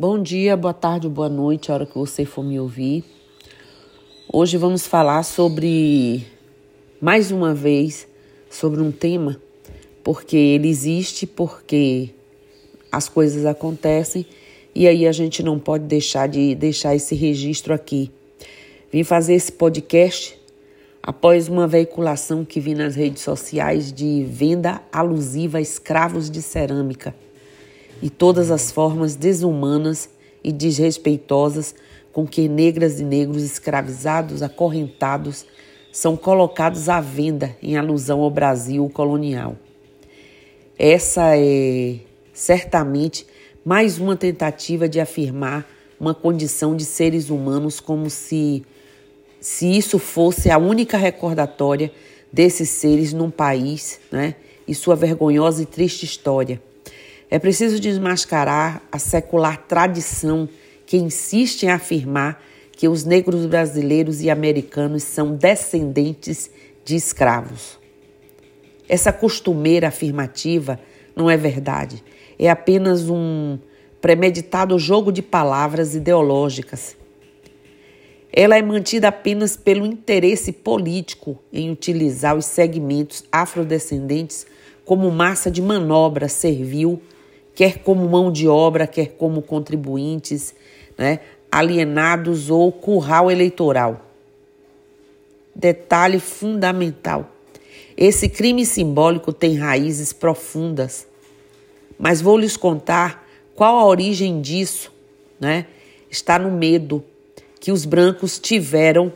Bom dia, boa tarde, boa noite, a hora que você for me ouvir. Hoje vamos falar sobre, mais uma vez, sobre um tema, porque ele existe, porque as coisas acontecem e aí a gente não pode deixar de deixar esse registro aqui. Vim fazer esse podcast após uma veiculação que vi nas redes sociais de venda alusiva a escravos de cerâmica e todas as formas desumanas e desrespeitosas com que negras e negros escravizados, acorrentados, são colocados à venda em alusão ao Brasil colonial. Essa é certamente mais uma tentativa de afirmar uma condição de seres humanos como se se isso fosse a única recordatória desses seres num país, né, e sua vergonhosa e triste história. É preciso desmascarar a secular tradição que insiste em afirmar que os negros brasileiros e americanos são descendentes de escravos. Essa costumeira afirmativa não é verdade, é apenas um premeditado jogo de palavras ideológicas. Ela é mantida apenas pelo interesse político em utilizar os segmentos afrodescendentes como massa de manobra servil quer como mão de obra, quer como contribuintes, né, alienados ou curral eleitoral. Detalhe fundamental: esse crime simbólico tem raízes profundas, mas vou lhes contar qual a origem disso, né? Está no medo que os brancos tiveram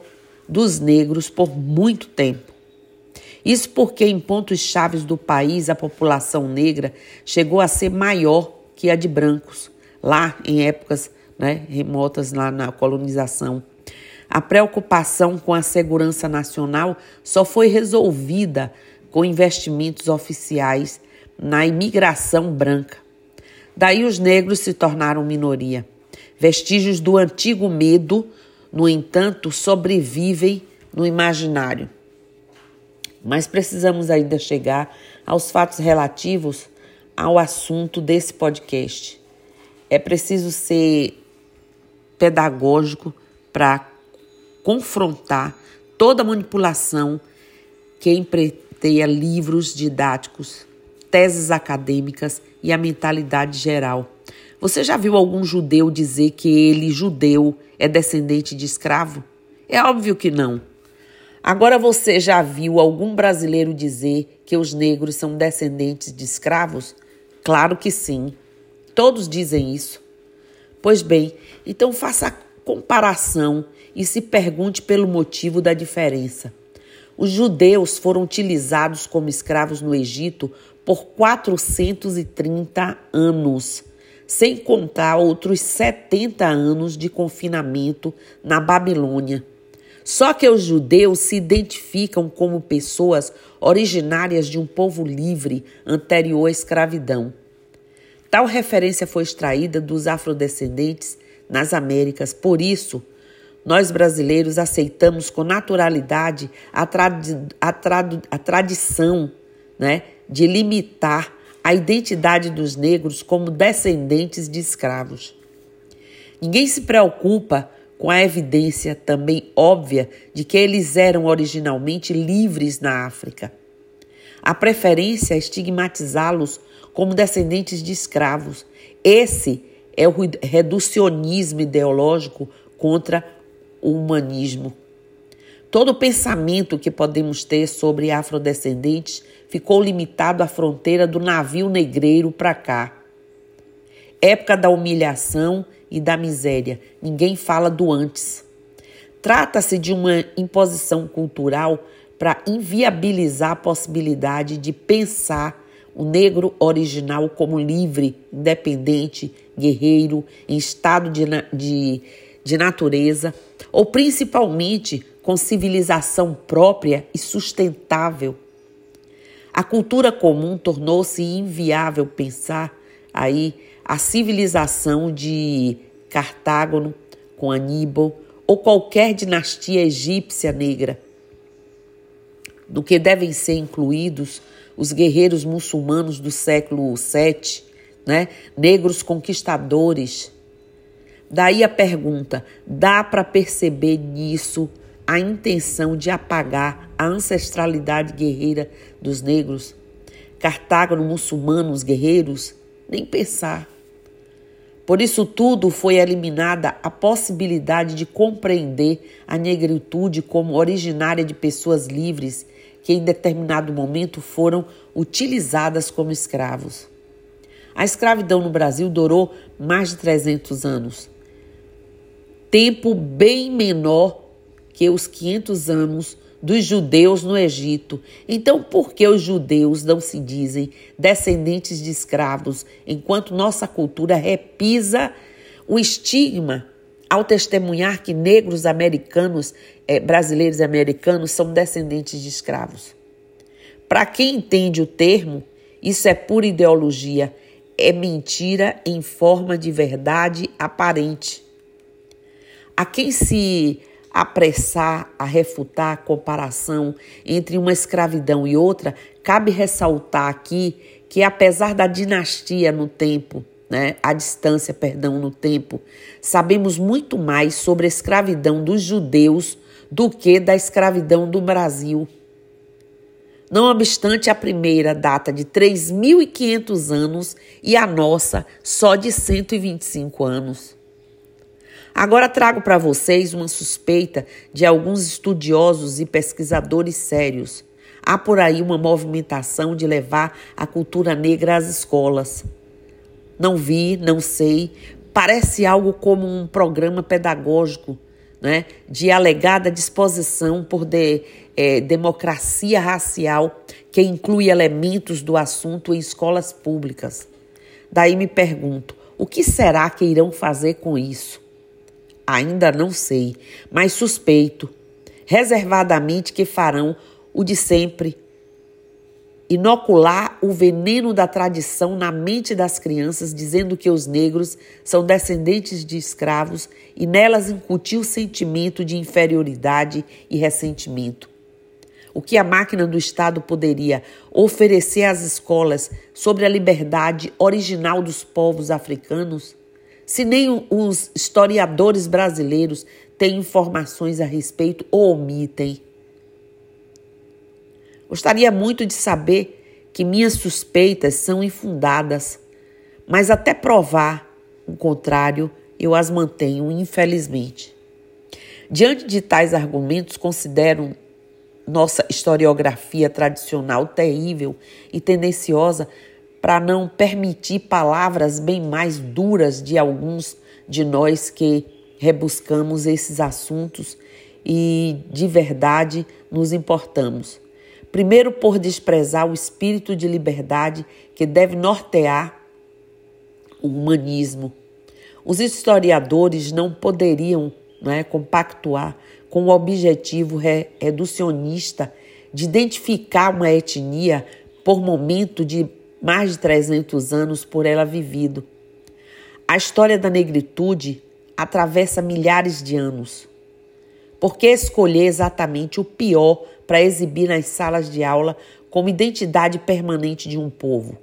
dos negros por muito tempo. Isso porque em pontos chaves do país a população negra chegou a ser maior que a de brancos, lá em épocas né, remotas lá na colonização. A preocupação com a segurança nacional só foi resolvida com investimentos oficiais na imigração branca. Daí os negros se tornaram minoria. Vestígios do antigo medo, no entanto, sobrevivem no imaginário. Mas precisamos ainda chegar aos fatos relativos ao assunto desse podcast. É preciso ser pedagógico para confrontar toda manipulação que empreiteia livros didáticos, teses acadêmicas e a mentalidade geral. Você já viu algum judeu dizer que ele, judeu, é descendente de escravo? É óbvio que não. Agora você já viu algum brasileiro dizer que os negros são descendentes de escravos? Claro que sim. Todos dizem isso. Pois bem, então faça a comparação e se pergunte pelo motivo da diferença. Os judeus foram utilizados como escravos no Egito por 430 anos, sem contar outros 70 anos de confinamento na Babilônia. Só que os judeus se identificam como pessoas originárias de um povo livre anterior à escravidão. Tal referência foi extraída dos afrodescendentes nas Américas. Por isso, nós brasileiros aceitamos com naturalidade a, tradi a, a tradição né, de limitar a identidade dos negros como descendentes de escravos. Ninguém se preocupa com a evidência também óbvia de que eles eram originalmente livres na África. A preferência é estigmatizá-los como descendentes de escravos. Esse é o reducionismo ideológico contra o humanismo. Todo pensamento que podemos ter sobre afrodescendentes ficou limitado à fronteira do navio negreiro para cá. Época da humilhação e da miséria. Ninguém fala do antes. Trata-se de uma imposição cultural para inviabilizar a possibilidade de pensar o negro original como livre, independente, guerreiro, em estado de, de, de natureza, ou principalmente com civilização própria e sustentável. A cultura comum tornou-se inviável pensar aí a civilização de Cartágono com Aníbal ou qualquer dinastia egípcia negra, do que devem ser incluídos os guerreiros muçulmanos do século VII, né? negros conquistadores, Daí a pergunta: dá para perceber nisso a intenção de apagar a ancestralidade guerreira dos negros? Cartago, muçulmanos guerreiros? Nem pensar. Por isso tudo foi eliminada a possibilidade de compreender a negritude como originária de pessoas livres que em determinado momento foram utilizadas como escravos. A escravidão no Brasil durou mais de 300 anos. Tempo bem menor que os 500 anos dos judeus no Egito. Então, por que os judeus não se dizem descendentes de escravos, enquanto nossa cultura repisa o estigma ao testemunhar que negros americanos, eh, brasileiros americanos, são descendentes de escravos? Para quem entende o termo, isso é pura ideologia, é mentira em forma de verdade aparente. A quem se apressar a refutar a comparação entre uma escravidão e outra, cabe ressaltar aqui que apesar da dinastia no tempo, né, a distância, perdão, no tempo, sabemos muito mais sobre a escravidão dos judeus do que da escravidão do Brasil. Não obstante a primeira data de 3.500 anos e a nossa só de 125 anos. Agora trago para vocês uma suspeita de alguns estudiosos e pesquisadores sérios. Há por aí uma movimentação de levar a cultura negra às escolas. Não vi, não sei. Parece algo como um programa pedagógico, né, de alegada disposição por de, é, democracia racial que inclui elementos do assunto em escolas públicas. Daí me pergunto: o que será que irão fazer com isso? Ainda não sei, mas suspeito, reservadamente, que farão o de sempre inocular o veneno da tradição na mente das crianças, dizendo que os negros são descendentes de escravos e nelas incutir o sentimento de inferioridade e ressentimento. O que a máquina do Estado poderia oferecer às escolas sobre a liberdade original dos povos africanos? Se nem os historiadores brasileiros têm informações a respeito ou omitem. Gostaria muito de saber que minhas suspeitas são infundadas, mas até provar o contrário, eu as mantenho, infelizmente. Diante de tais argumentos, considero nossa historiografia tradicional terrível e tendenciosa para não permitir palavras bem mais duras de alguns de nós que rebuscamos esses assuntos e de verdade nos importamos. Primeiro, por desprezar o espírito de liberdade que deve nortear o humanismo. Os historiadores não poderiam né, compactuar com o objetivo reducionista de identificar uma etnia por momento de mais de 300 anos por ela vivido. A história da negritude atravessa milhares de anos. Por que escolher exatamente o pior para exibir nas salas de aula como identidade permanente de um povo?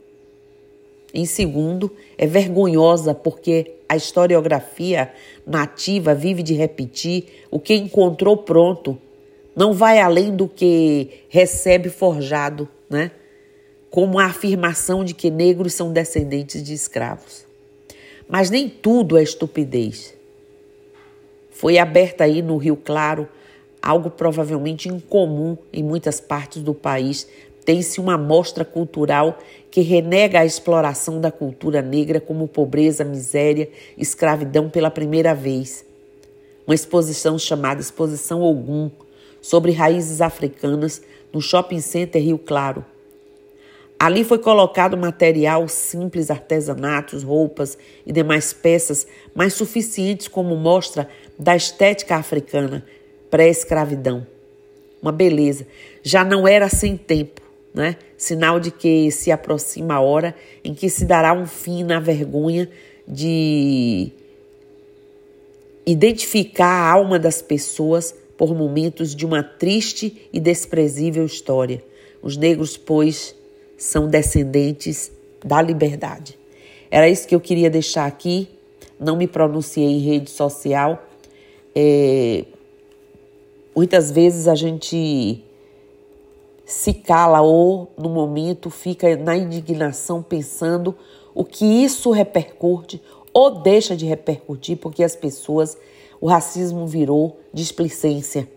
Em segundo, é vergonhosa porque a historiografia nativa vive de repetir o que encontrou pronto, não vai além do que recebe forjado, né? Como a afirmação de que negros são descendentes de escravos. Mas nem tudo é estupidez. Foi aberta aí no Rio Claro algo provavelmente incomum em muitas partes do país. Tem-se uma mostra cultural que renega a exploração da cultura negra como pobreza, miséria, escravidão pela primeira vez. Uma exposição chamada Exposição Ogum, sobre raízes africanas, no Shopping Center Rio Claro. Ali foi colocado material simples, artesanatos, roupas e demais peças, mas suficientes como mostra da estética africana pré-escravidão. Uma beleza. Já não era sem tempo, né? Sinal de que se aproxima a hora em que se dará um fim na vergonha de identificar a alma das pessoas por momentos de uma triste e desprezível história. Os negros, pois, são descendentes da liberdade. Era isso que eu queria deixar aqui. não me pronunciei em rede social. É, muitas vezes a gente se cala ou no momento fica na indignação pensando o que isso repercute ou deixa de repercutir porque as pessoas, o racismo virou displicência.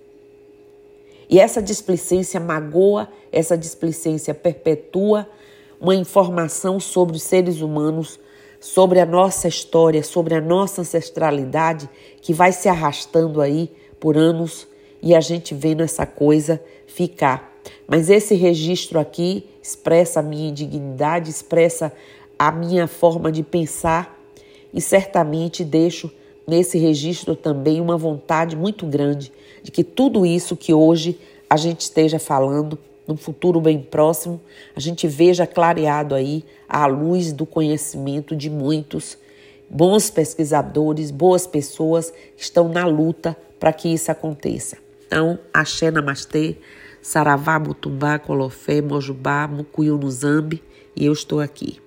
E essa displicência magoa, essa displicência perpetua uma informação sobre os seres humanos, sobre a nossa história, sobre a nossa ancestralidade que vai se arrastando aí por anos e a gente vendo essa coisa ficar. Mas esse registro aqui expressa a minha indignidade, expressa a minha forma de pensar e certamente deixo nesse registro também uma vontade muito grande de que tudo isso que hoje a gente esteja falando, num futuro bem próximo, a gente veja clareado aí à luz do conhecimento de muitos bons pesquisadores, boas pessoas que estão na luta para que isso aconteça. Então, axé namastê, saravá, mutumbá, colofé, mojubá, mucuyu no zambi, e eu estou aqui.